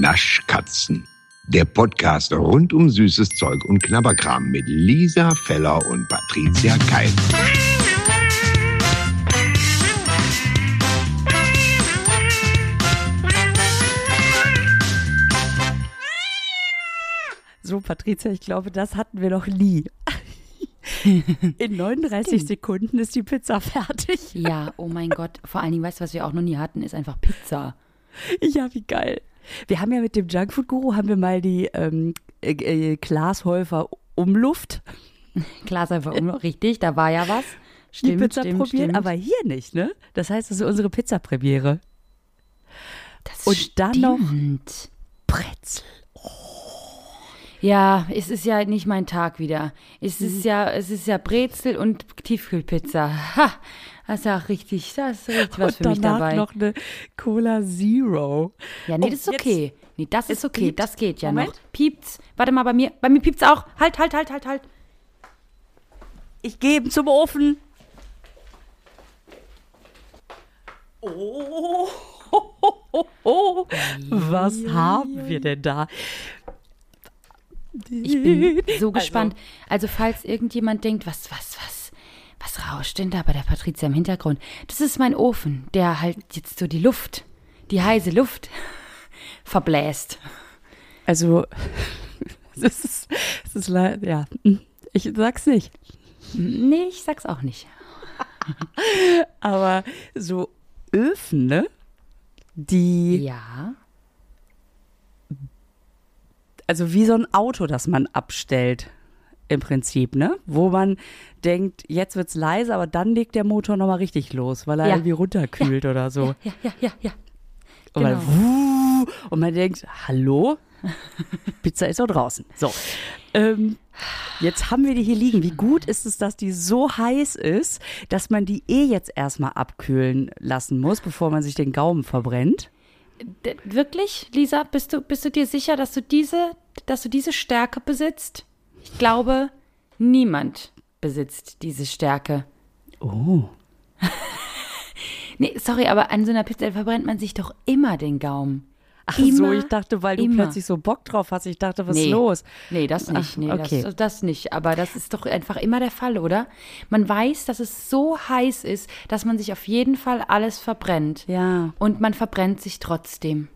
Naschkatzen. Der Podcast rund um süßes Zeug und Knabberkram mit Lisa Feller und Patricia Keil. So, Patricia, ich glaube, das hatten wir noch nie. In 39 Stimmt. Sekunden ist die Pizza fertig. Ja, oh mein Gott. Vor allen Dingen, weißt du, was wir auch noch nie hatten, ist einfach Pizza. Ja, wie geil. Wir haben ja mit dem Junkfood-Guru, haben wir mal die ähm, äh, äh, Glashäufer Umluft, einfach immer richtig, da war ja was. Stimmt, die Pizza stimmt, probiert, stimmt. aber hier nicht, ne? Das heißt, das ist unsere Pizza-Premiere. das und dann noch- stimmt. Brezel. Ja, es ist ja nicht mein Tag wieder. Es Mhm. ist ja, es ist ja Brezel und Tiefkühlpizza. Ha, das ist ja richtig, das ist richtig was und für mich dabei. noch eine Cola Zero. Ja, nee, Oh, das ist jetzt- okay. Nee, das ist okay, piept. das geht ja Moment. noch. Piept's. Warte mal, bei mir, bei mir piept's auch. Halt, halt, halt, halt, halt. Ich gebe zum Ofen. Oh, was haben wir denn da? Ich bin so gespannt. Also, falls irgendjemand denkt, was, was, was, was rauscht denn da bei der Patricia im Hintergrund? Das ist mein Ofen, der halt jetzt so die Luft, die heiße Luft verbläst. Also, es ist, es ist le- ja, ich sag's nicht. Nee, ich sag's auch nicht. Aber so Öfen, ne? Die, Ja. also wie so ein Auto, das man abstellt, im Prinzip, ne? Wo man denkt, jetzt wird's leise, aber dann legt der Motor nochmal richtig los, weil er Ja. irgendwie runterkühlt oder so. Ja, ja, ja, ja. Und, man, Genau. wuh, und man denkt, hallo? Pizza ist doch draußen. So. Ähm, jetzt haben wir die hier liegen. Wie gut ist es, dass die so heiß ist, dass man die eh jetzt erstmal abkühlen lassen muss, bevor man sich den Gaumen verbrennt? Wirklich, Lisa, bist du, bist du dir sicher, dass du diese, dass du diese Stärke besitzt? Ich glaube, niemand besitzt diese Stärke. Oh. Nee, sorry, aber an so einer Pizza verbrennt man sich doch immer den Gaumen. Ach Immer, so, ich dachte, weil du immer. plötzlich so Bock drauf hast. Ich dachte, was ist Nee. los? Nee, das nicht. Ach, Nee, okay. das, das nicht. Aber das ist doch einfach immer der Fall, oder? Man weiß, dass es so heiß ist, dass man sich auf jeden Fall alles verbrennt. Ja. Und man verbrennt sich trotzdem.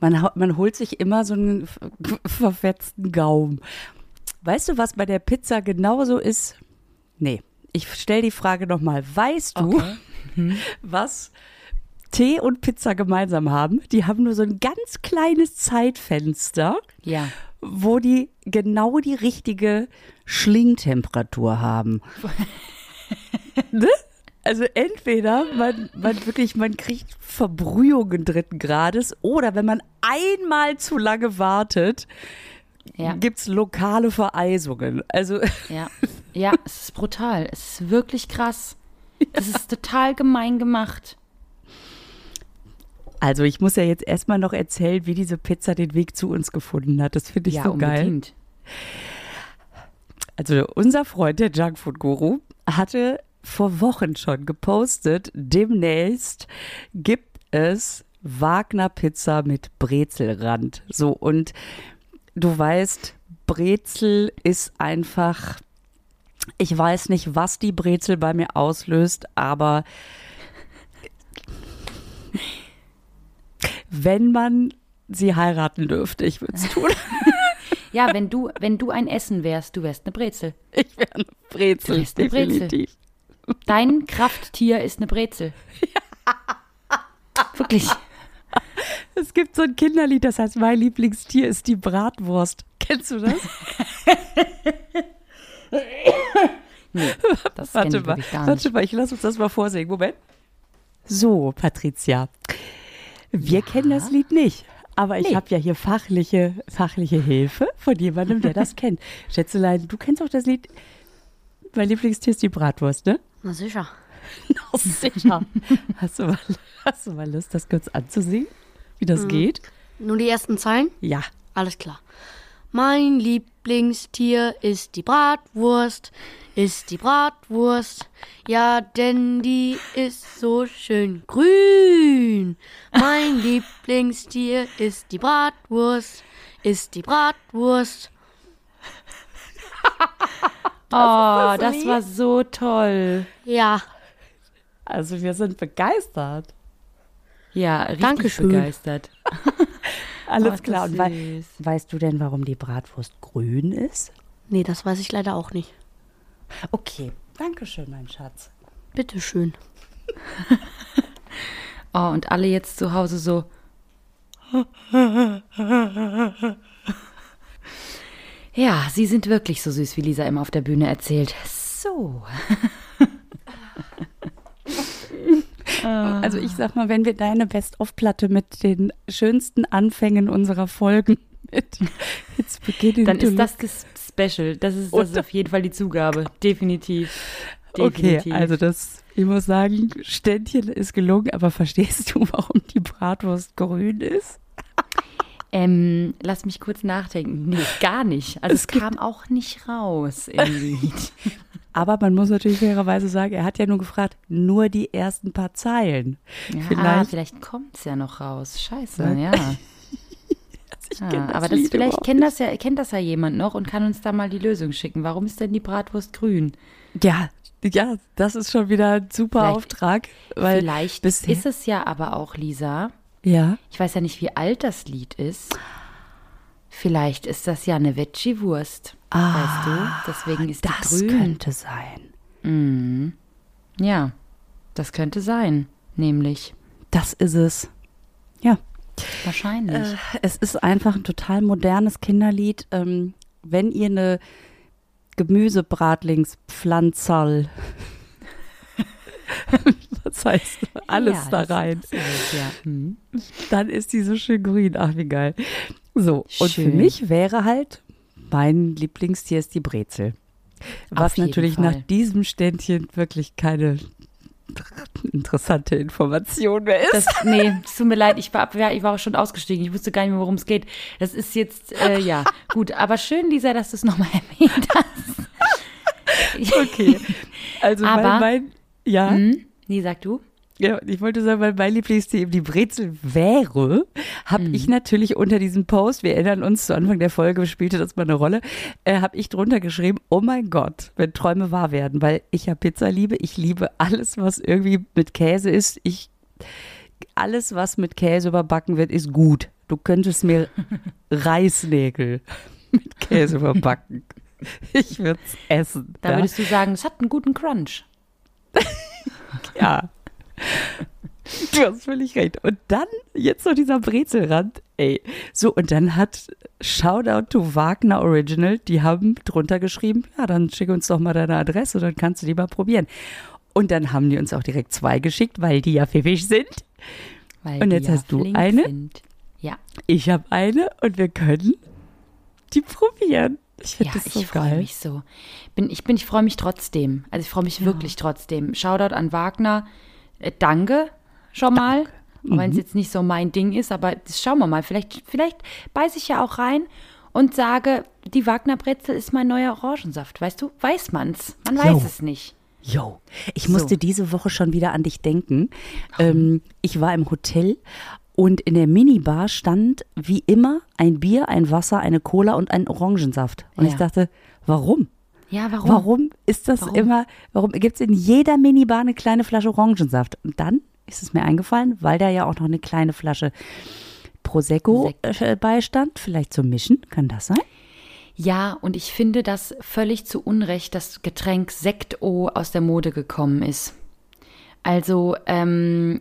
Man, man holt sich immer so einen ver- verfetzten Gaumen. Weißt du, was bei der Pizza genauso ist? Nee, ich stelle die Frage nochmal. Weißt du, was Tee und Pizza gemeinsam haben? Die haben nur so ein ganz kleines Zeitfenster, Ja. wo die genau die richtige Schlingtemperatur haben. ne? Also entweder man, man wirklich, man kriegt Verbrühungen dritten Grades oder wenn man einmal zu lange wartet, Ja. gibt's lokale Vereisungen. Also Ja, ja, es ist brutal. Es ist wirklich krass. Es ist total gemein gemacht. Also ich muss ja jetzt erstmal noch erzählen, wie diese Pizza den Weg zu uns gefunden hat. Das finde ich ja, so geil. unbedingt. Also unser Freund, der Junkfood Guru, hatte vor Wochen schon gepostet, demnächst gibt es Wagner Pizza mit Brezelrand. So und du weißt, Brezel ist einfach ich weiß nicht, was die Brezel bei mir auslöst, aber wenn man sie heiraten dürfte, ich würde es tun. Ja, wenn du, wenn du ein Essen wärst, du wärst eine Brezel. Ich wäre eine Brezel, Du eine Brezel. definitiv. Dein Krafttier ist eine Brezel. Wirklich. Es gibt so ein Kinderlied, das heißt, mein Lieblingstier ist die Bratwurst. Kennst du das? Nee, das Warte ich mal, wirklich gar warte nicht. mal, ich lass uns das mal vorsingen. Moment. So, Patricia. Wir kennen das Lied nicht. Aber ich Nee. habe ja hier fachliche, fachliche Hilfe von jemandem, der das kennt. Schätzelein, du kennst auch das Lied. Mein Lieblingstier ist die Bratwurst, ne? Na sicher. Oh, sicher. hast, du mal, hast du mal Lust, das kurz anzusingen? Wie Mhm. das geht? Nur die ersten Zeilen? Ja. Alles klar. Mein Lieblingstier ist die Bratwurst, ist die Bratwurst. Ja, denn die ist so schön grün. Mein Lieblingstier ist die Bratwurst, ist die Bratwurst. oh, das war so toll. Ja, Also wir sind begeistert. Ja, richtig Dankeschön. begeistert. Alles Oh, ist klar. Und wei weißt du denn, warum die Bratwurst grün ist? nee, das weiß ich leider auch nicht. Okay, danke schön, mein Schatz. Bitteschön. Oh, und alle jetzt zu Hause so. Ja, sie sind wirklich so süß, wie Lisa immer auf der Bühne erzählt. So. Also ich sag mal, wenn wir deine Best-of-Platte mit den schönsten Anfängen unserer Folgen mit jetzt beginnen Dann ist das das Special. Das ist, das ist auf jeden Fall die Zugabe. Definitiv. Okay, Definitiv. also das, ich muss sagen, Ständchen ist gelungen, aber verstehst du, warum die Bratwurst grün ist? Ähm, lass mich kurz nachdenken. Nee, gar nicht. Also es, kam auch nicht raus im Lied. Aber man muss natürlich fairerweise sagen, er hat ja nur gefragt, nur die ersten paar Zeilen. Ja, Vielleicht- ah, vielleicht kommt es ja noch raus. Scheiße, ja. Ja kenn aber das, Lied vielleicht kennt das, ja, kennt das ja jemand noch und kann uns da mal die Lösung schicken. Warum ist denn die Bratwurst grün? Ja, ja, das ist schon wieder ein super Vielleicht- Auftrag. Weil vielleicht bisher- ist es ja aber auch, Lisa, Ja, ich weiß ja nicht, wie alt das Lied ist. Vielleicht ist das ja eine Veggie-Wurst. weißt du? Deswegen ist Ah, das die grün. könnte sein. Ja, das könnte sein. Nämlich. Das ist es. Ja, Wahrscheinlich. Äh, es ist einfach ein total modernes Kinderlied. Ähm, wenn ihr eine Gemüsebratlingspflanzerl, das heißt alles Ja, da rein, ist alles, ja. Mhm. dann ist die so schön grün. Ach, wie geil. So, und für Schön. mich wäre halt, mein Lieblingstier ist die Brezel. Was natürlich Fall. nach diesem Ständchen wirklich keine interessante Information mehr ist. Das, nee, es tut mir leid, ich war, ich war auch schon ausgestiegen. Ich wusste gar nicht mehr, worum es geht. Das ist jetzt, äh, ja, gut. Aber schön, Lisa, dass du es nochmal erwähnt hast. okay. Also Aber- mein, mein ja. Hm? Nee, sag du. Ja, und ich wollte sagen, weil mein Lieblingstier eben die Brezel wäre, habe Mhm. ich natürlich unter diesem Post, wir erinnern uns, zu Anfang der Folge spielte das mal eine Rolle, äh, habe ich drunter geschrieben, oh mein Gott, wenn Träume wahr werden, weil ich ja Pizza liebe, ich liebe alles, was irgendwie mit Käse ist, ich, alles, was mit Käse überbacken wird, ist gut. Du könntest mir Reisnägel mit Käse überbacken. Ich würde es essen. Da ja? würdest du sagen, es hat einen guten Crunch. Ja. Du hast völlig recht. Und dann, jetzt noch dieser Brezelrand, ey. So, und dann hat Shoutout to Wagner Original, die haben drunter geschrieben, ja, dann schick uns doch mal deine Adresse, dann kannst du die mal probieren. Und dann haben die uns auch direkt zwei geschickt, weil die ja pfiffig sind. Weil Und jetzt ja hast du eine? Sind. Ja, Ich habe eine und wir können die probieren. Ich finde ja das so ich freue mich so. Bin, ich bin, ich freue mich trotzdem. Also ich freue mich wirklich trotzdem. Shoutout an Wagner. Äh, danke schon mal. Auch wenn es jetzt nicht so mein Ding ist, aber das schauen wir mal. Vielleicht, vielleicht beiße ich ja auch rein und sage, die Wagner Brezel ist mein neuer Orangensaft. Weißt du, weiß man's. Man weiß Jo. es nicht. Jo, ich So. musste diese Woche schon wieder an dich denken. Ähm, ich war im Hotel und in der Minibar stand wie immer ein Bier, ein Wasser, eine Cola und ein Orangensaft. Und Ja. ich dachte, warum? Ja, warum? Warum ist das Warum? immer, warum gibt es in jeder Minibar eine kleine Flasche Orangensaft? Und dann ist es mir eingefallen, weil da ja auch noch eine kleine Flasche Prosecco Sekt. äh, beistand, vielleicht zum Mischen, kann das sein? Ja, und ich finde, dass völlig zu Unrecht das Getränk Sekt-O aus der Mode gekommen ist. Also, ähm,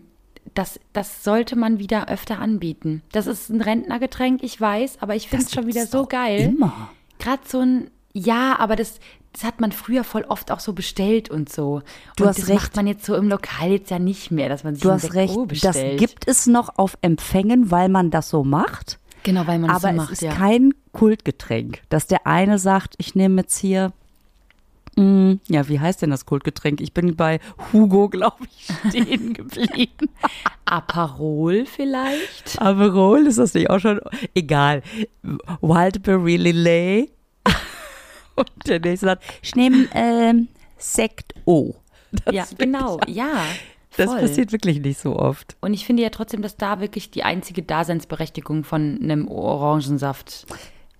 das, das sollte man wieder öfter anbieten. Das ist ein Rentnergetränk, ich weiß, aber ich finde es schon wieder so geil. Immer. Gerade so ein, ja, aber das, das hat man früher voll oft auch so bestellt und so. Du und hast das recht. macht man jetzt so im Lokal jetzt ja nicht mehr, dass man sich Du hast recht, Sekt-O das gibt es noch auf Empfängen, weil man das so macht. Genau, weil man das Aber so es macht, ist ja. kein Kultgetränk, dass der eine sagt, ich nehme jetzt hier, mm, ja, wie heißt denn das Kultgetränk? Ich bin bei Hugo, glaube ich, stehen geblieben. Aperol vielleicht? Aperol, ist das nicht auch schon? Egal. Wildberry Lillet. Und der nächste sagt, ich nehme ähm, Sekt O. Das Ja, find genau, ja. Das Voll. passiert wirklich nicht so oft. Und ich finde ja trotzdem, dass da wirklich die einzige Daseinsberechtigung von einem Orangensaft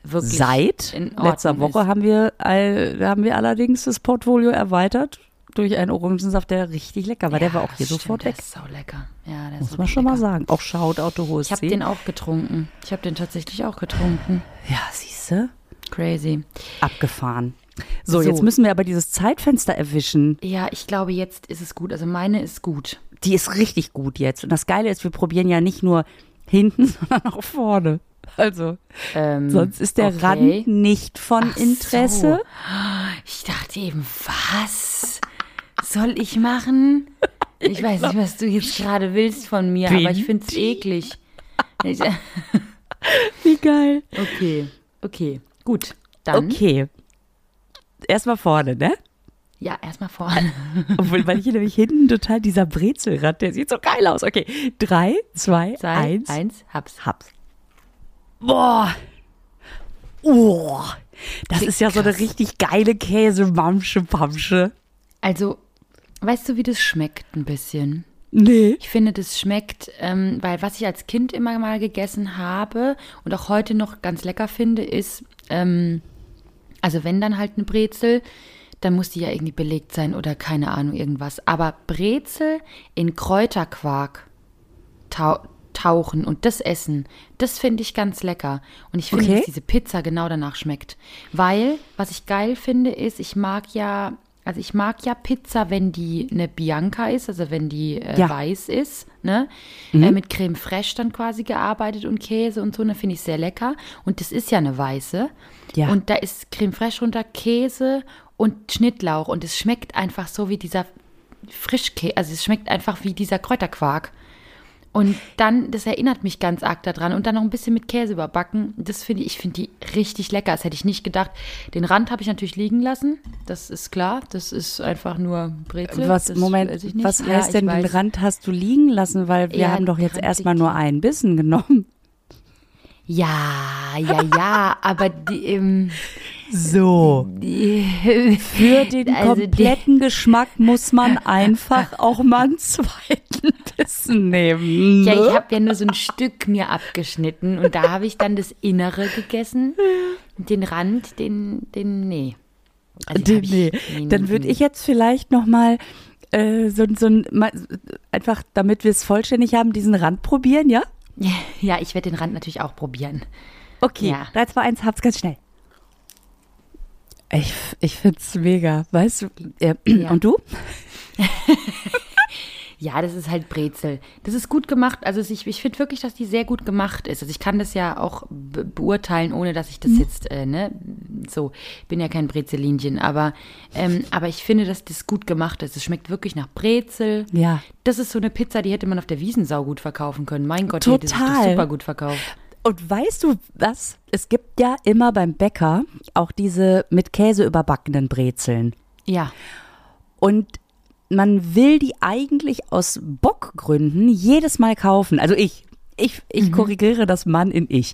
wirklich Seit letzter Woche ist. haben wir, haben wir allerdings das Portfolio erweitert durch einen Orangensaft, der richtig lecker war. der war auch das hier stimmt, sofort der weg. ist sau lecker. Ja, der ist Muss man schon mal lecker. sagen. Auch Shoutout to Ich habe HSC. den auch getrunken. Ich habe den tatsächlich auch getrunken. Ja, siehste, Crazy. abgefahren. So, So. jetzt müssen wir aber dieses Zeitfenster erwischen. Ja, ich glaube, jetzt ist es gut. Also meine ist gut. Die ist richtig gut jetzt. Und das Geile ist, wir probieren ja nicht nur hinten, sondern auch vorne. Also, Ähm, sonst ist der okay. Rand nicht von Ach Interesse. So. Ich dachte eben, was soll ich machen? Ich weiß nicht, was du jetzt gerade willst von mir, aber ich finde es eklig. Wie geil. okay, okay, gut. Dann, Okay. Erstmal vorne, ne? ja, erstmal vorne. Obwohl, weil hier nämlich hinten total dieser Brezelrand, der sieht so geil aus. Okay, drei, zwei, Zwei, eins, eins, hab's. hab's. Boah. Oh. Das Klingt ist ja so eine krass. richtig geile Käse-Mamsche-Pamsche. Also, weißt du, wie das schmeckt ein bisschen? Nee. Ich finde, das schmeckt, ähm, weil was ich als Kind immer mal gegessen habe und auch heute noch ganz lecker finde, ist, ähm, also wenn dann halt eine Brezel, dann muss die ja irgendwie belegt sein oder keine Ahnung, irgendwas. Aber Brezel in Kräuterquark tau tauchen und das essen, das finde ich ganz lecker. Und ich finde, Okay. dass diese Pizza genau danach schmeckt. Weil, was ich geil finde, ist, ich mag ja, also ich mag ja Pizza, wenn die eine Bianca ist, also wenn die äh, Ja. weiß ist, ne? Äh, mit Creme fraiche dann quasi gearbeitet und Käse und so, ne, finde ich sehr lecker. Und das ist ja eine weiße. Ja. Und da ist Creme fraiche runter, Käse und Schnittlauch. Und es schmeckt einfach so wie dieser Frischkäse, also es schmeckt einfach wie dieser Kräuterquark. Und dann, das erinnert mich ganz arg daran. Und dann noch ein bisschen mit Käse überbacken. Das finde ich, ich finde die richtig lecker. Das hätte ich nicht gedacht. Den Rand habe ich natürlich liegen lassen. Das ist klar. Das ist einfach nur Brezel. Was, das Moment, was Ja, heißt ich denn, den weiß. Rand hast du liegen lassen? Weil wir Ja, haben doch den jetzt erstmal nur einen Bissen genommen. Ja, ja, ja. aber die, ähm, So. die Für den Also die- kompletten Geschmack muss man einfach auch mal einen zweiten Bissen nehmen. Ja, ne? ich habe ja nur so ein Stück mir abgeschnitten und da habe ich dann das Innere gegessen. Den Rand, den, den, nee. Also den Nee, nee, Dann würde ich jetzt vielleicht noch mal äh, so, so ein, mal, einfach, damit wir es vollständig haben, diesen Rand probieren, ja? Ja, ich werde den Rand natürlich auch probieren. Okay, Ja. 3, 2, 1, hab's ganz schnell. Ich, ich find's mega, weißt du? Äh, Ja. Und du? Ja, das ist halt Brezel. Das ist gut gemacht. Also ich, ich finde wirklich, dass die sehr gut gemacht ist. Also ich kann das ja auch be beurteilen, ohne dass ich das jetzt, äh, ne, so, bin ja kein Brezelinchen, aber, ähm, aber ich finde, dass das gut gemacht ist. Es schmeckt wirklich nach Brezel. Ja. Das ist so eine Pizza, die hätte man auf der Wiesensau gut verkaufen können. Mein Gott, die hätte sich Total. doch super gut verkauft. Und weißt du was? Es gibt ja immer beim Bäcker auch diese mit Käse überbackenen Brezeln. Ja. Und man will die eigentlich aus Bockgründen jedes Mal kaufen. Also ich. Ich, ich korrigiere das Mann in ich.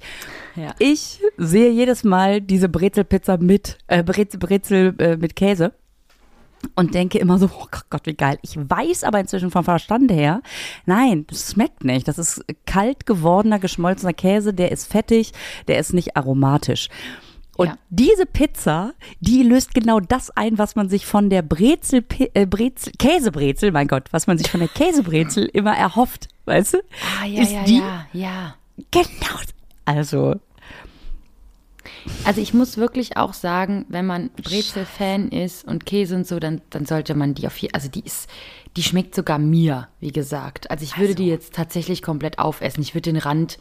Ja. Ich sehe jedes Mal diese Brezelpizza mit, äh, Brezel, Brezel äh, mit Käse und denke immer so, oh Gott, wie geil. Ich weiß aber inzwischen vom Verstand her, nein, das schmeckt nicht. Das ist kalt gewordener, geschmolzener Käse, der ist fettig, der ist nicht aromatisch. Und Ja. diese Pizza, die löst genau das ein, was man sich von der Brezel, äh, Brezel, Käsebrezel, mein Gott, was man sich von der Käsebrezel immer erhofft, weißt du? Ah, ja, ist ja, die ja, ja. genau. Also, Also ich muss wirklich auch sagen, wenn man Brezel-Fan ist und Käse und so, dann, dann sollte man die auf jeden also die ist, die schmeckt sogar mir, wie gesagt. Also ich würde die jetzt tatsächlich komplett aufessen. Ich würde den Rand,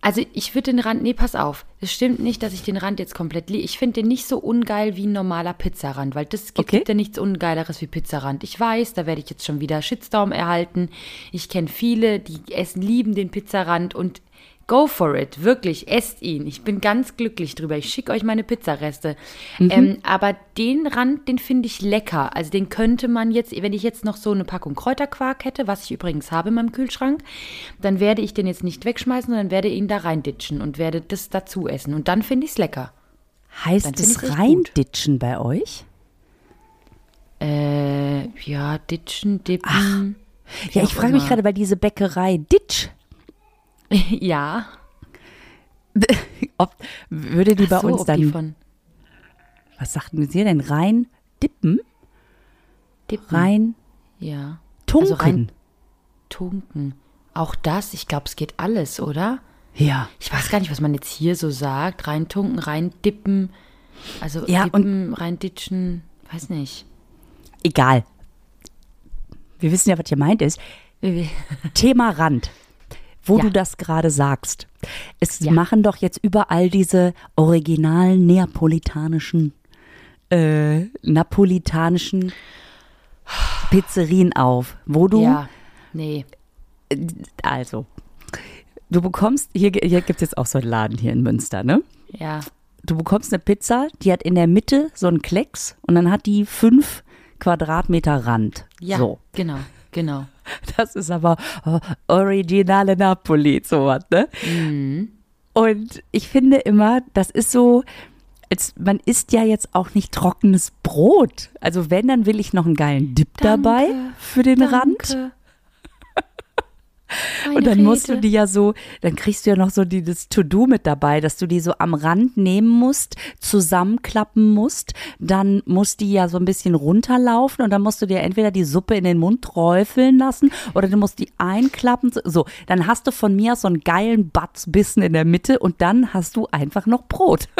also ich würde den Rand, nee, pass auf. Es stimmt nicht, dass ich den Rand jetzt komplett liebe. Ich finde den nicht so ungeil wie ein normaler Pizzarand, weil das gibt, Okay. ja nichts Ungeileres wie Pizzarand. Ich weiß, da werde ich jetzt schon wieder Shitstorm erhalten. Ich kenne viele, die essen, lieben den Pizzarand und Go for it, wirklich, esst ihn. Ich bin ganz glücklich drüber. Ich schicke euch meine Pizzareste. Ähm, aber den Rand, den finde ich lecker. Also den könnte man jetzt, wenn ich jetzt noch so eine Packung Kräuterquark hätte, was ich übrigens habe in meinem Kühlschrank, dann werde ich den jetzt nicht wegschmeißen, sondern werde ihn da reinditschen und werde das dazu essen. Und dann finde ich es lecker. heißt es reinditschen bei euch? Äh, ja, ditchen, dippen. Ja, ich frage mich gerade bei diese Bäckerei Ditch, ja. ob würde die Ach bei so, uns dann, die von was sagten Sie denn, rein dippen, Dippen. rein Ja. tunken? Also rein tunken. Auch das, ich glaube, es geht alles, oder? ja. Ich weiß gar nicht, was man jetzt hier so sagt. Rein tunken, rein dippen. Also Ja, dippen, rein ditchen. Weiß nicht. Egal. Wir wissen ja, was gemeint ist. Thema Rand, wo Ja. du das gerade sagst. Es Ja. machen doch jetzt überall diese originalen neapolitanischen, äh, napolitanischen Pizzerien auf, wo du, Ja. Nee. also, du bekommst, hier, hier gibt es jetzt auch so einen Laden hier in Münster, ne? Ja. Du bekommst eine Pizza, die hat in der Mitte so einen Klecks und dann hat die fünf Quadratmeter Rand. Ja. So. Genau. Genau. Das ist aber äh, originale Napoli, sowas, ne? Mhm. Und ich finde immer, das ist so, als, man isst ja jetzt auch nicht trockenes Brot. Also wenn, dann will ich noch einen geilen Dip dabei für den Rand. Und dann musst du die ja so, dann kriegst du ja noch so die, das To-Do mit dabei, dass du die so am Rand nehmen musst, zusammenklappen musst. Dann muss die ja so ein bisschen runterlaufen und dann musst du dir entweder die Suppe in den Mund träufeln lassen oder du musst die einklappen. So, dann hast du von mir aus so einen geilen Batzbissen in der Mitte und dann hast du einfach noch Brot.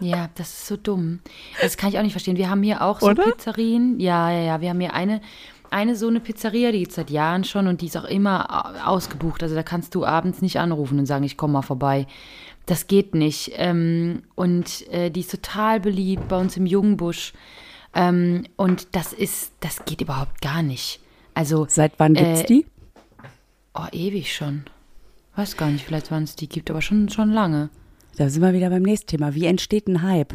Ja, das ist so dumm. Das kann ich auch nicht verstehen. Wir haben hier auch so Oder? Pizzerien. Ja, ja, ja. Wir haben hier eine, eine so eine Pizzeria, die gibt seit Jahren schon und die ist auch immer au- ausgebucht. Also da kannst du abends nicht anrufen und sagen, ich komme mal vorbei. Das geht nicht. Ähm, und äh, die ist total beliebt bei uns im Jungenbusch. Ähm, und das ist, das geht überhaupt gar nicht. Also, Seit wann gibt's Äh, die? oh, ewig schon. Weiß gar nicht, vielleicht wann es die gibt, aber schon, schon lange. Da sind wir wieder beim nächsten Thema. Wie entsteht ein Hype?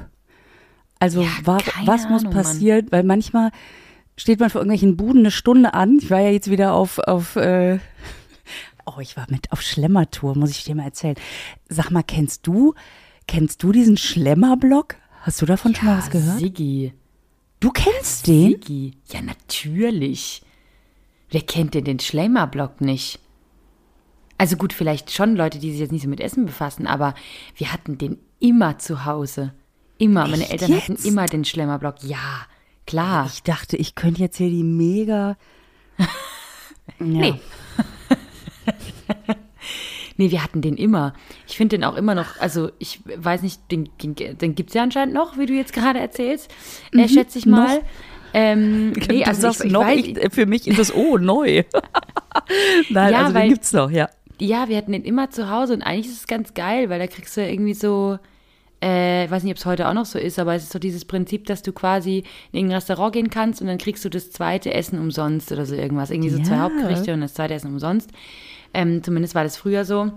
Also Ja, wa was muss Ahnung, Mann. passieren? Weil manchmal steht man vor irgendwelchen Buden eine Stunde an. Ich war ja jetzt wieder auf, auf äh, oh, ich war mit auf Schlemmertour, muss ich dir mal erzählen. Sag mal, kennst du, kennst du diesen Schlemmerblock? Hast du davon schon mal was gehört? Siggi. Du kennst den? Siggi. Ja, natürlich. Wer kennt denn den Schlemmerblock nicht? Also gut, vielleicht schon Leute, die sich jetzt nicht so mit Essen befassen, aber wir hatten den immer zu Hause. Immer. Meine Echt Eltern jetzt? hatten immer den Schlemmerblock. Ja, klar. Ich dachte, ich könnte jetzt hier die mega. ja. Nee. Nee, wir hatten den immer. Ich finde den auch immer noch, also ich weiß nicht, den, den, gibt es ja anscheinend noch, wie du jetzt gerade erzählst, äh, schätze ich mal. Ähm, nee, du also ich, ich noch, weiß, ich, für mich ist das oh neu. Nein, Ja, also den weil- gibt's noch, ja. Ja, wir hatten den immer zu Hause und eigentlich ist es ganz geil, weil da kriegst du ja irgendwie so, äh, ich weiß nicht, ob es heute auch noch so ist, aber es ist so dieses Prinzip, dass du quasi in irgendein Restaurant gehen kannst und dann kriegst du das zweite Essen umsonst oder so irgendwas. Irgendwie so zwei Ja. Hauptgerichte und das zweite Essen umsonst. Ähm, zumindest war das früher so.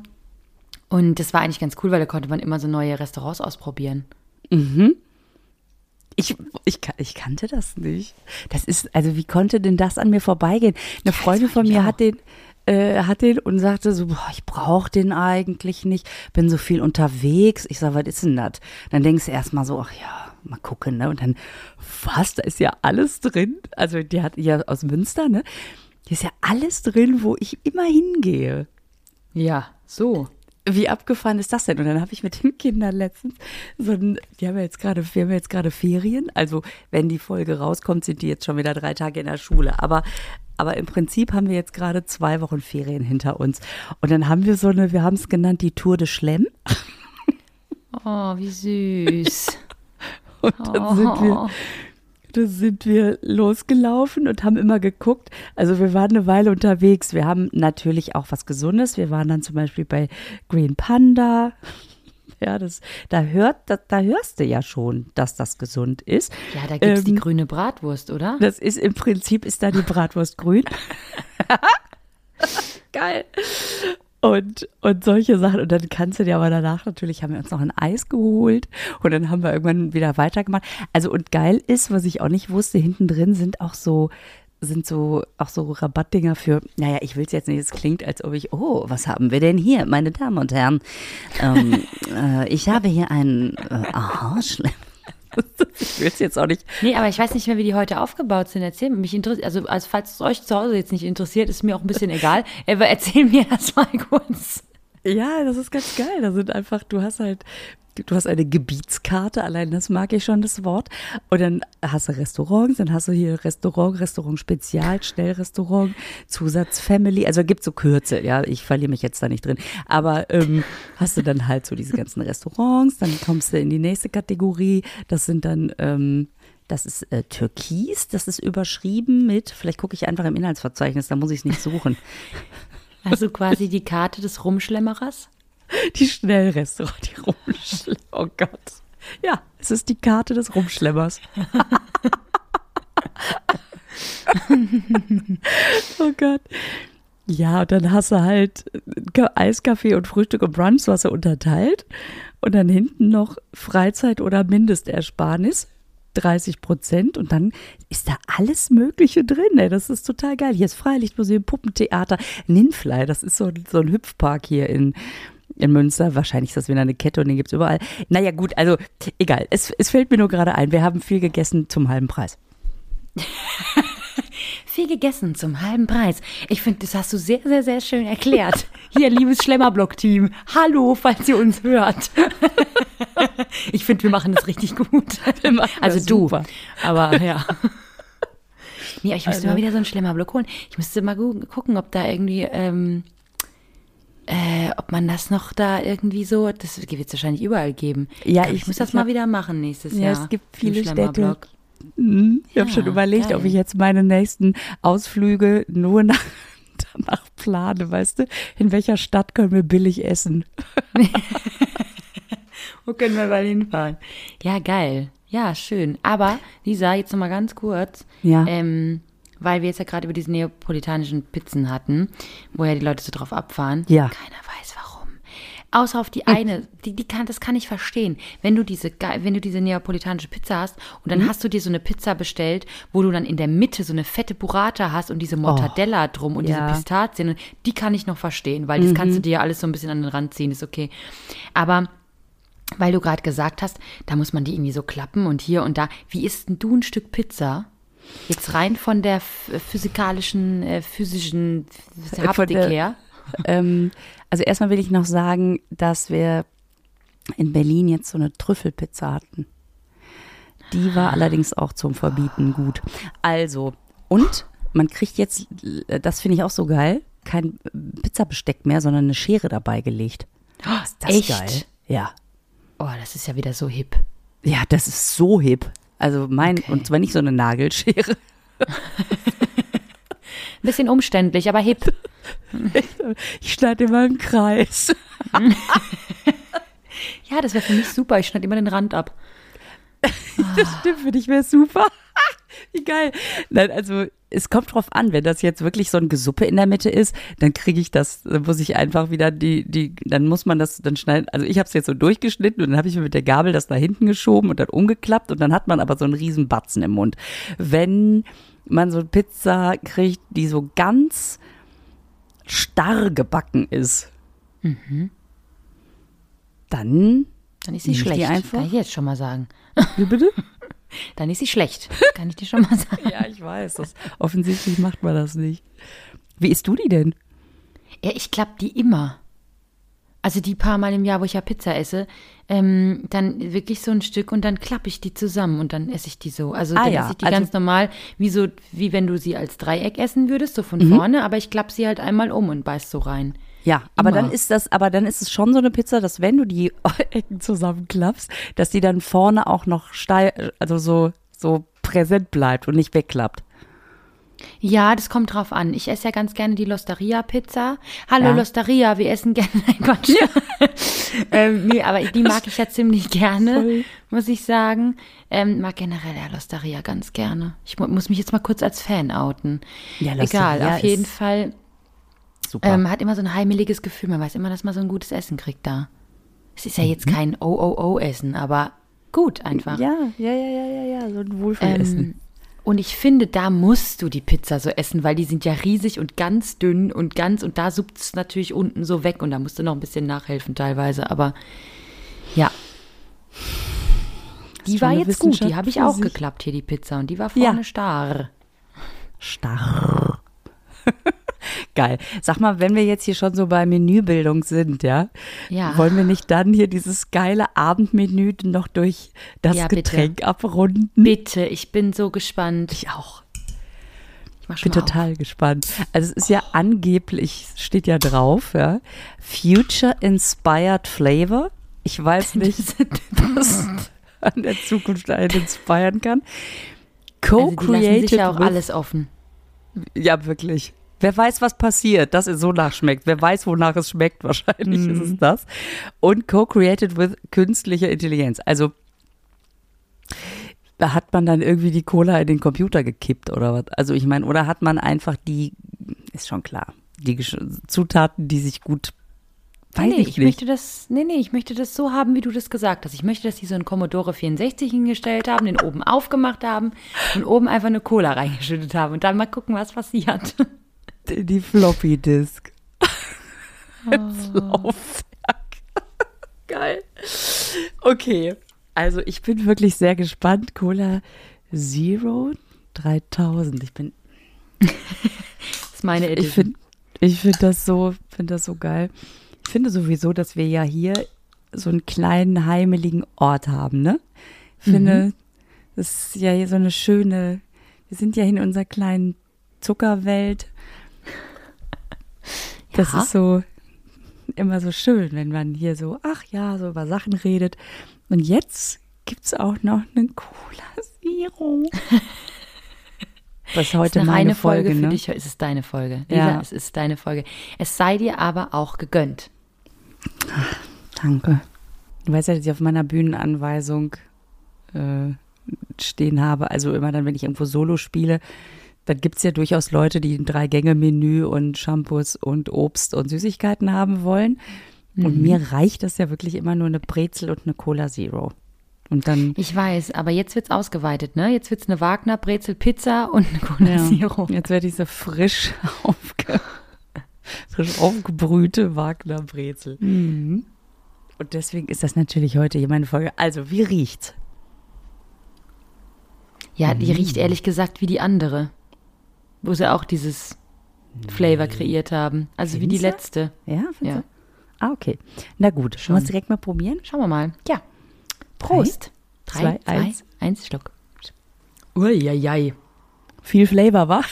Und das war eigentlich ganz cool, weil da konnte man immer so neue Restaurants ausprobieren. Ich, ich, ka- ich kannte das nicht. Das ist, also wie konnte denn das an mir vorbeigehen? Eine Freundin von ich mir auch. hat den, äh, hat den und sagte so, boah, ich brauche den eigentlich nicht, bin so viel unterwegs. Ich sag, was ist denn das? Dann denkst du erstmal so, ach ja, mal gucken, ne? Und dann, was, da ist ja alles drin. Also die hat ja aus Münster, ne? Hier ist ja alles drin, wo ich immer hingehe. Ja, so. Wie abgefahren ist das denn? Und dann habe ich mit den Kindern letztens so ein, die haben ja jetzt gerade, wir haben ja jetzt gerade Ferien. Also wenn die Folge rauskommt, sind die jetzt schon wieder drei Tage in der Schule. Aber, aber im Prinzip haben wir jetzt gerade zwei Wochen Ferien hinter uns. Und dann haben wir so eine, wir haben es genannt, die Tour de Schlemm. Oh, wie süß. Und dann sind Oh. wir, da sind wir losgelaufen und haben immer geguckt. Also wir waren eine Weile unterwegs. Wir haben natürlich auch was Gesundes. Wir waren dann zum Beispiel bei Green Panda. Ja, das, da hört, da, da hörst du ja schon, dass das gesund ist. Ja, da gibt es die Ähm, grüne Bratwurst, oder? Das ist im Prinzip ist da die Bratwurst grün. Geil. Und, und solche Sachen. Und dann kannst du dir aber danach natürlich, haben wir uns noch ein Eis geholt und dann haben wir irgendwann wieder weitergemacht. Also und geil ist, was ich auch nicht wusste, hinten drin sind auch so, sind so, auch so Rabattdinger für, naja, ich will es jetzt nicht, es klingt, als ob ich, oh, was haben wir denn hier, meine Damen und Herren? Ähm, äh, ich habe hier einen, äh, aha, schlimm. Ich will es jetzt auch nicht. Nee, aber ich weiß nicht mehr, wie die heute aufgebaut sind. Erzähl mir, mich interessiert, also, also falls es euch zu Hause jetzt nicht interessiert, ist mir auch ein bisschen egal. Aber erzähl mir das mal kurz. Ja, das ist ganz geil. Da sind einfach, du hast halt, du hast eine Gebietskarte, allein das mag ich schon, das Wort. Und dann hast du Restaurants, dann hast du hier Restaurant, Restaurant Spezial, Schnellrestaurant, Zusatz Family. Also gibt so Kürze, ja, ich verliere mich jetzt da nicht drin. Aber ähm, hast du dann halt so diese ganzen Restaurants, dann kommst du in die nächste Kategorie. Das sind dann, ähm, das ist äh, Türkis, das ist überschrieben mit, vielleicht gucke ich einfach im Inhaltsverzeichnis, da muss ich es nicht suchen. Also quasi die Karte des Rumschlemmerers? Die Schnellrestaurant, die Rumschlemmer. Oh Gott. Ja, es ist die Karte des Rumschlemmers. oh Gott. Ja, und dann hast du halt Eiskaffee und Frühstück und Brunch, hast du unterteilt. Und dann hinten noch Freizeit oder Mindestersparnis. 30 Prozent und dann ist da alles Mögliche drin. Ey. Das ist total geil. Hier ist Freilichtmuseum, Puppentheater, Ninfly, das ist so, so ein Hüpfpark hier in, in Münster. Wahrscheinlich ist das wieder eine Kette und den gibt es überall. Naja, gut, also egal. Es, es fällt mir nur gerade ein, wir haben viel gegessen zum halben Preis. viel gegessen zum halben Preis. Ich finde, das hast du sehr, sehr, sehr schön erklärt. Hier, liebes Schlemmerblock-Team. Hallo, falls ihr uns hört. ich finde, wir machen das richtig gut. Also du. Aber ja. Nee, ich müsste also. mal wieder so einen Schlemmerblock holen. Ich müsste mal gucken, ob da irgendwie, ähm, äh, ob man das noch da irgendwie so, das wird es wahrscheinlich überall geben. Ja, ich, ich muss das mal wieder machen nächstes ja, Jahr. Ja, es gibt viele Städte. Mhm. Ich ja, habe schon überlegt, geil. ob ich jetzt meine nächsten Ausflüge nur nach, danach plane, weißt du? In welcher Stadt können wir billig essen? Wo können wir mal hinfahren? Ja, geil. Ja, schön. Aber, Lisa, jetzt nochmal ganz kurz. Ja. Ähm, weil wir jetzt ja gerade über diese neapolitanischen Pizzen hatten, wo ja die Leute so drauf abfahren. Ja. Keiner. Außer auf die eine, die, die kann, das kann ich verstehen. Wenn du diese, wenn du diese neapolitanische Pizza hast und dann mhm. hast du dir so eine Pizza bestellt, wo du dann in der Mitte so eine fette Burrata hast und diese Mortadella oh, drum und ja. diese Pistazien, die kann ich noch verstehen, weil das mhm. kannst du dir ja alles so ein bisschen an den Rand ziehen, ist okay. Aber weil du gerade gesagt hast, da muss man die irgendwie so klappen und hier und da. Wie isst denn du ein Stück Pizza? Jetzt rein von der physikalischen, äh, physischen Haptik der, her. Ähm, also erstmal will ich noch sagen, dass wir in Berlin jetzt so eine Trüffelpizza hatten. Die war allerdings auch zum Verbieten gut. Also, und man kriegt jetzt, das finde ich auch so geil, kein Pizzabesteck mehr, sondern eine Schere dabei gelegt. Ist das Echt? geil? Ja. Oh, das ist ja wieder so hip. Ja, das ist so hip. Also mein, okay. und zwar nicht so eine Nagelschere. Ein bisschen umständlich, aber hip. Ich schneide immer einen Kreis. ja, das wäre für mich super. Ich schneide immer den Rand ab. Das stimmt, für dich wäre super. Wie geil. Nein, also es kommt drauf an, wenn das jetzt wirklich so ein Gesuppe in der Mitte ist, dann kriege ich das, dann muss ich einfach wieder die, die, dann muss man das dann schneiden. Also ich habe es jetzt so durchgeschnitten und dann habe ich mir mit der Gabel das da hinten geschoben und dann umgeklappt und dann hat man aber so einen riesen Batzen im Mund. Wenn man so Pizza kriegt, die so ganz starr gebacken ist, mhm. dann dann ist sie schlecht. Kann ich jetzt schon mal sagen. Wie bitte? Dann ist sie schlecht. Kann ich dir schon mal sagen. ja, ich weiß. Das, offensichtlich macht man das nicht. Wie isst du die denn? Ja, ich klapp die immer. Also die paar Mal im Jahr, wo ich ja Pizza esse, ähm, dann wirklich so ein Stück und dann klappe ich die zusammen und dann esse ich die so. Also ah, dann ja. esse ich die also, ganz normal, wie so, wie wenn du sie als Dreieck essen würdest, so von mhm. vorne, aber ich klappe sie halt einmal um und beiß so rein. Ja, aber dann ist das, aber dann ist es schon so eine Pizza, dass wenn du die Ecken zusammenklappst, dass die dann vorne auch noch steil, also so, so präsent bleibt und nicht wegklappt. Ja, das kommt drauf an. Ich esse ja ganz gerne die Losteria-Pizza. Hallo ja. Losteria, wir essen gerne. Nein, Gott. Ja. ähm, nee, aber die mag ich ja ziemlich gerne, Voll. muss ich sagen. Ähm, mag generell ja Losteria ganz gerne. Ich muss mich jetzt mal kurz als Fan outen. Ja, Losteria Egal, auf jeden Fall Super. Ähm, hat immer so ein heimeliges Gefühl. Man weiß immer, dass man so ein gutes Essen kriegt da. Es ist ja jetzt mhm. kein OOO-Essen, aber gut einfach. Ja, ja, ja, ja, ja, ja, so ein Wohlfühlessen. Ähm, und ich finde, da musst du die Pizza so essen, weil die sind ja riesig und ganz dünn und ganz, und da suppt es natürlich unten so weg und da musst du noch ein bisschen nachhelfen teilweise, aber ja. die war jetzt gut. Die habe ich auch geklappt hier, die Pizza. Und die war vorne ja. starr. Starr. Geil. Sag mal, wenn wir jetzt hier schon so bei Menübildung sind, ja, ja. wollen wir nicht dann hier dieses geile Abendmenü noch durch das ja, Getränk bitte. abrunden? Bitte, ich bin so gespannt. Ich auch. Ich bin total auf. gespannt. Also es ist ja angeblich, steht ja drauf, ja, Future Inspired Flavor. Ich weiß nicht, was an der Zukunft einen inspirieren kann. Co-created. Also ja auch alles offen. Ja, wirklich. Wer weiß, was passiert, dass es so nachschmeckt. Wer weiß, wonach es schmeckt, wahrscheinlich mm. ist es mhm. das. Und co-created with künstlicher Intelligenz. Also hat man dann irgendwie die Cola in den Computer gekippt oder was? Also ich meine, oder hat man einfach die, ist schon klar, die Zutaten, die sich gut Weiß nee, ich, ich möchte das, nee, nee, ich möchte das so haben, wie du das gesagt hast. Ich möchte, dass die so einen Commodore 64 hingestellt haben, den oben aufgemacht haben und oben einfach eine Cola reingeschüttet haben und dann mal gucken, was passiert. Die Floppy Disk. Oh. Laufwerk. Geil. Okay. Also ich bin wirklich sehr gespannt. Cola Zero 3000. Ich bin. das ist meine Edition. Ich finde ich find das, so, find das so geil. Ich finde sowieso, dass wir ja hier so einen kleinen heimeligen Ort haben, ne? Ich finde, mhm. das ist ja hier so eine schöne, wir sind ja in unserer kleinen Zuckerwelt. Das ja. ist so immer so schön, wenn man hier so, ach ja, so über Sachen redet. Und jetzt gibt es auch noch einen Cola Zero. Was heute ist meine Folge, Folge ne? für dich. Es ist deine Folge. Lisa, ja. es ist deine Folge. Es sei dir aber auch gegönnt. Ach, danke. Du weißt ja, dass ich auf meiner Bühnenanweisung äh, stehen habe. Also immer dann, wenn ich irgendwo Solo spiele, dann gibt es ja durchaus Leute, die ein Drei-Gänge-Menü und Shampoos und Obst und Süßigkeiten haben wollen. Und mhm. mir reicht das ja wirklich immer nur eine Brezel und eine Cola Zero. Und dann. Ich weiß, aber jetzt wird es ausgeweitet, ne? Jetzt wird es eine Wagner Brezel Pizza und eine Cola ja, Zero. Jetzt werde ich so frisch, aufge, frisch aufgebrühte Wagner Brezel. Mhm. Und deswegen ist das natürlich heute hier meine Folge. Also, wie riecht's? Ja, die mhm. riecht ehrlich gesagt wie die andere. Wo sie auch dieses Flavor kreiert haben. Also Findest wie die letzte. Ja, ja. Ah, okay. Na gut, schon. Wollen wir direkt mal probieren? Schauen wir mal. Ja. Prost. Drei, Drei zwei, eins. eins, Schluck. Uiuiui. Viel Flavor, wa?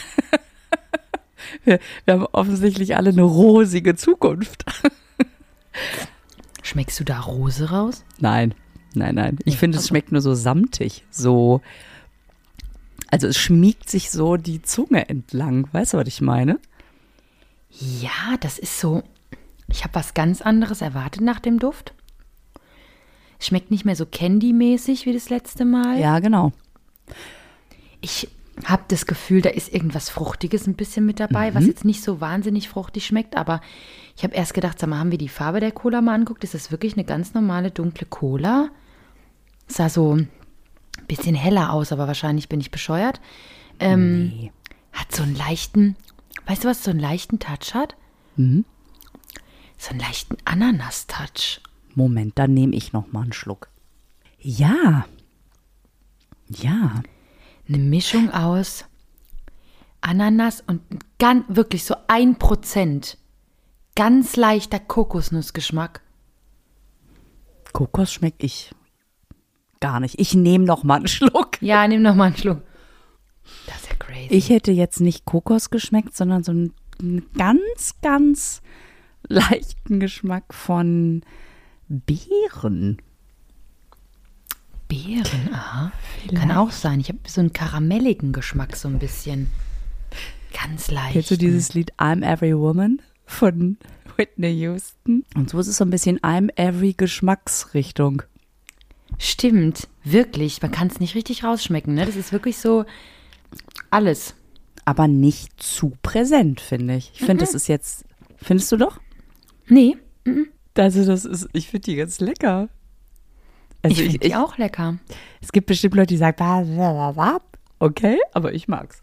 wir, wir haben offensichtlich alle eine rosige Zukunft. Schmeckst du da Rose raus? Nein, nein, nein. Ich finde, es schmeckt nur so samtig, so. Also es schmiegt sich so die Zunge entlang. Weißt du, was ich meine? Ja, das ist so. Ich habe was ganz anderes erwartet nach dem Duft. Es schmeckt nicht mehr so Candy-mäßig wie das letzte Mal. Ja, genau. Ich habe das Gefühl, da ist irgendwas Fruchtiges ein bisschen mit dabei, mhm. was jetzt nicht so wahnsinnig fruchtig schmeckt, aber ich habe erst gedacht, sag mal, haben wir die Farbe der Cola mal anguckt? Ist das wirklich eine ganz normale dunkle Cola? Sah so bisschen heller aus, aber wahrscheinlich bin ich bescheuert. Ähm, nee. Hat so einen leichten, weißt du, was so einen leichten Touch hat? Mhm. So einen leichten Ananas-Touch. Moment, dann nehme ich noch mal einen Schluck. Ja. Ja. Eine Mischung aus Ananas und ganz, wirklich so ein Prozent. Ganz leichter Kokosnussgeschmack. Kokos schmecke ich gar nicht. Ich nehme noch mal einen Schluck. Ja, nimm noch mal einen Schluck. Das ist ja crazy. Ich hätte jetzt nicht Kokos geschmeckt, sondern so einen, einen ganz, ganz leichten Geschmack von Beeren. Beeren, aha. Vielleicht. Kann auch sein. Ich habe so einen karamelligen Geschmack, so ein bisschen. Ganz leicht. Kennst du dieses Lied I'm Every Woman von Whitney Houston? Und so ist es so ein bisschen I'm Every Geschmacksrichtung. Stimmt, wirklich. Man kann es nicht richtig rausschmecken. Ne? Das ist wirklich so alles. Aber nicht zu präsent, finde ich. Ich finde, mhm. das ist jetzt. Findest du doch? Nee. Mhm. Also das ist, ich finde die ganz lecker. Also ich finde die auch lecker. Es gibt bestimmt Leute, die sagen, okay, aber ich mag's.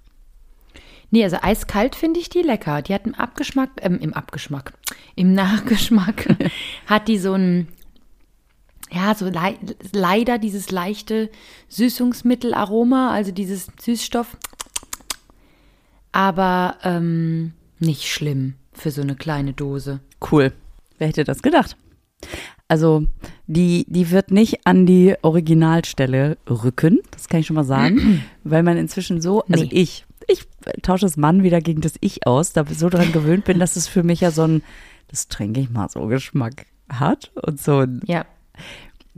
Nee, also eiskalt finde ich die lecker. Die hat im Abgeschmack, ähm, im Abgeschmack, im Nachgeschmack hat die so ein, ja, so lei leider dieses leichte Süßungsmittelaroma, also dieses Süßstoff. Aber ähm, nicht schlimm für so eine kleine Dose. Cool. Wer hätte das gedacht? Also, die, die wird nicht an die Originalstelle rücken, das kann ich schon mal sagen, weil man inzwischen so, also Nee. ich, ich tausche das Mann wieder gegen das Ich aus, da ich so dran gewöhnt bin, dass es für mich ja so ein, das trinke ich mal so Geschmack hat und so ein, Ja.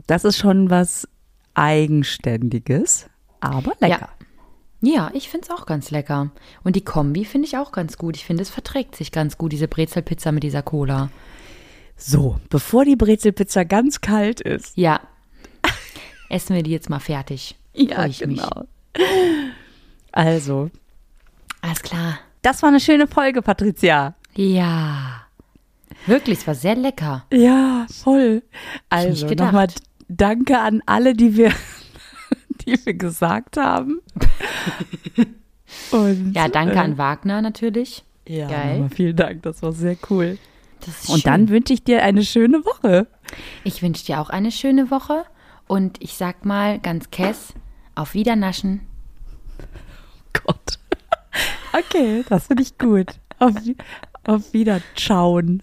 Das ist schon was Eigenständiges, aber lecker. Ja, ich finde es auch ganz lecker. Und die Kombi finde ich auch ganz gut. Ich finde, es verträgt sich ganz gut, diese Brezelpizza mit dieser Cola. So, bevor die Brezelpizza ganz kalt ist. Ja. Essen wir die jetzt mal fertig. Freu ich mich. Also, Alles klar. das war eine schöne Folge, Patricia. Ja. Wirklich, es war sehr lecker. Ja, voll. Also nochmal danke an alle, die wir, die wir gesagt haben. Und, Ja, danke äh, an Wagner natürlich. Ja, Geil. vielen Dank, das war sehr cool. Und schön. dann wünsche ich dir eine schöne Woche. Ich wünsche dir auch eine schöne Woche. Und ich sag mal ganz kess, auf Wiedernaschen. Gott. Okay, das finde ich gut. Auf, auf Wiederschauen.